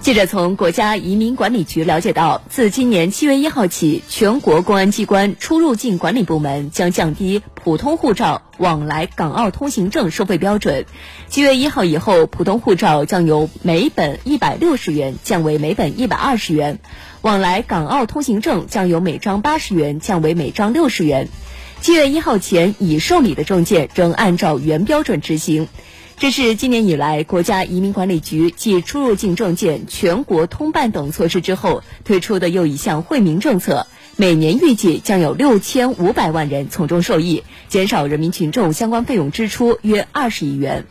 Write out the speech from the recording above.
记者从国家移民管理局了解到，自今年七月一号起，全国公安机关出入境管理部门将降低普通护照往来港澳通行证收费标准。七月一号以后，普通护照将由每本一百六十元降为每本一百二十元，往来港澳通行证将由每张八十元降为每张六十元。七月一号前已受理的证件仍按照原标准执行。这是今年以来国家移民管理局继出入境证件全国通办等措施之后推出的又一项惠民政策，每年预计将有六千五百万人从中受益，减少人民群众相关费用支出约二十亿元。